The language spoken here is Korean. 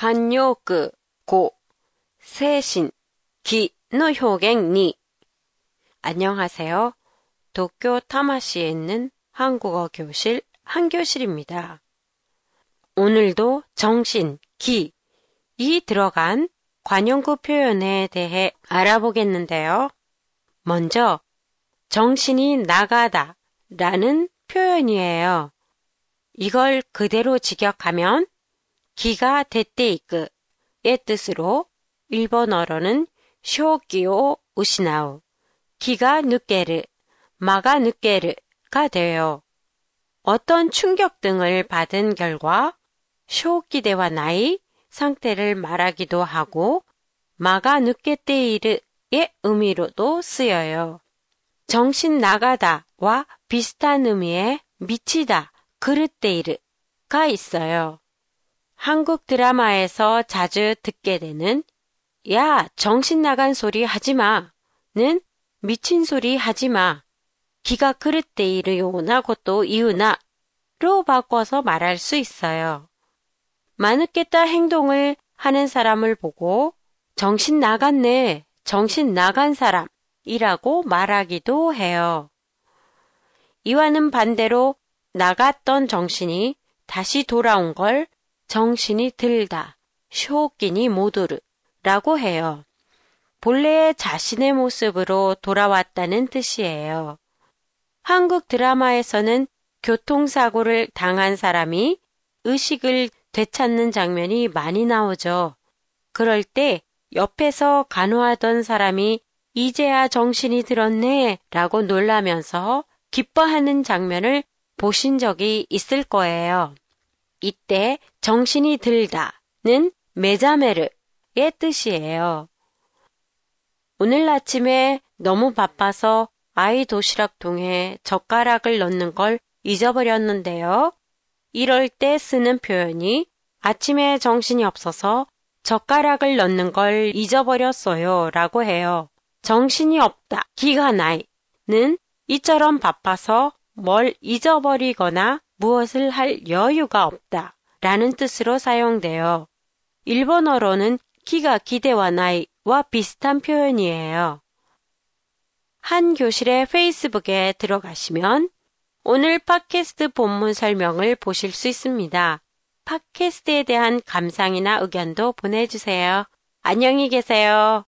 간요그, 고, 세신, 기の 表現に 안녕하세요. 도쿄 타마시에 있는 한국어 교실 한교실입니다. 오늘도 정신, 기, 이 들어간 관용구 표현에 대해 알아보겠는데요. 먼저 정신이 나가다 라는 표현이에요. 이걸 그대로 직역하면 기가 데테이크의 뜻으로 일본어로는 쇼기오 우시나우, 기가 느끼르, 마가 느끼르가 돼요. 어떤 충격 등을 받은 결과 쇼기대와 나이 상태를 말하기도 하고 마가 느끼테이르의 의미로도 쓰여요. 정신 나가다와 비슷한 의미의 미치다, 그릇데이르가 있어요. 한국 드라마에서 자주 듣게 되는 야, 정신 나간 소리 하지 마 는 미친 소리 하지 마. 기가 그릇 데이르요나 것도 이유나 로 바꿔서 말할 수 있어요. 마누겠다 행동을 하는 사람을 보고 정신 나갔네, 정신 나간 사람이라고 말하기도 해요. 이와는 반대로 나갔던 정신이 다시 돌아온 걸 정신이 들다, 쇼끼니 모두르라고 해요. 본래의 자신의 모습으로 돌아왔다는 뜻이에요. 한국 드라마에서는 교통사고를 당한 사람이 의식을 되찾는 장면이 많이 나오죠. 그럴 때 옆에서 간호하던 사람이 이제야 정신이 들었네 라고 놀라면서 기뻐하는 장면을 보신 적이 있을 거예요. 이때 정신이 들다는 메자메르의 뜻이에요. 오늘 아침에 너무 바빠서 아이 도시락 통에 젓가락을 넣는 걸 잊어버렸는데요. 이럴 때 쓰는 표현이 아침에 정신이 없어서 젓가락을 넣는 걸 잊어버렸어요 라고 해요. 정신이 없다, 기가 나이는 이처럼 바빠서 뭘 잊어버리거나 무엇을 할 여유가 없다 라는 뜻으로 사용돼요. 일본어로는 기가 기대와 나이와 비슷한 표현이에요. 한 교실의 페이스북에 들어가시면 오늘 팟캐스트 본문 설명을 보실 수 있습니다. 팟캐스트에 대한 감상이나 의견도 보내주세요. 안녕히 계세요.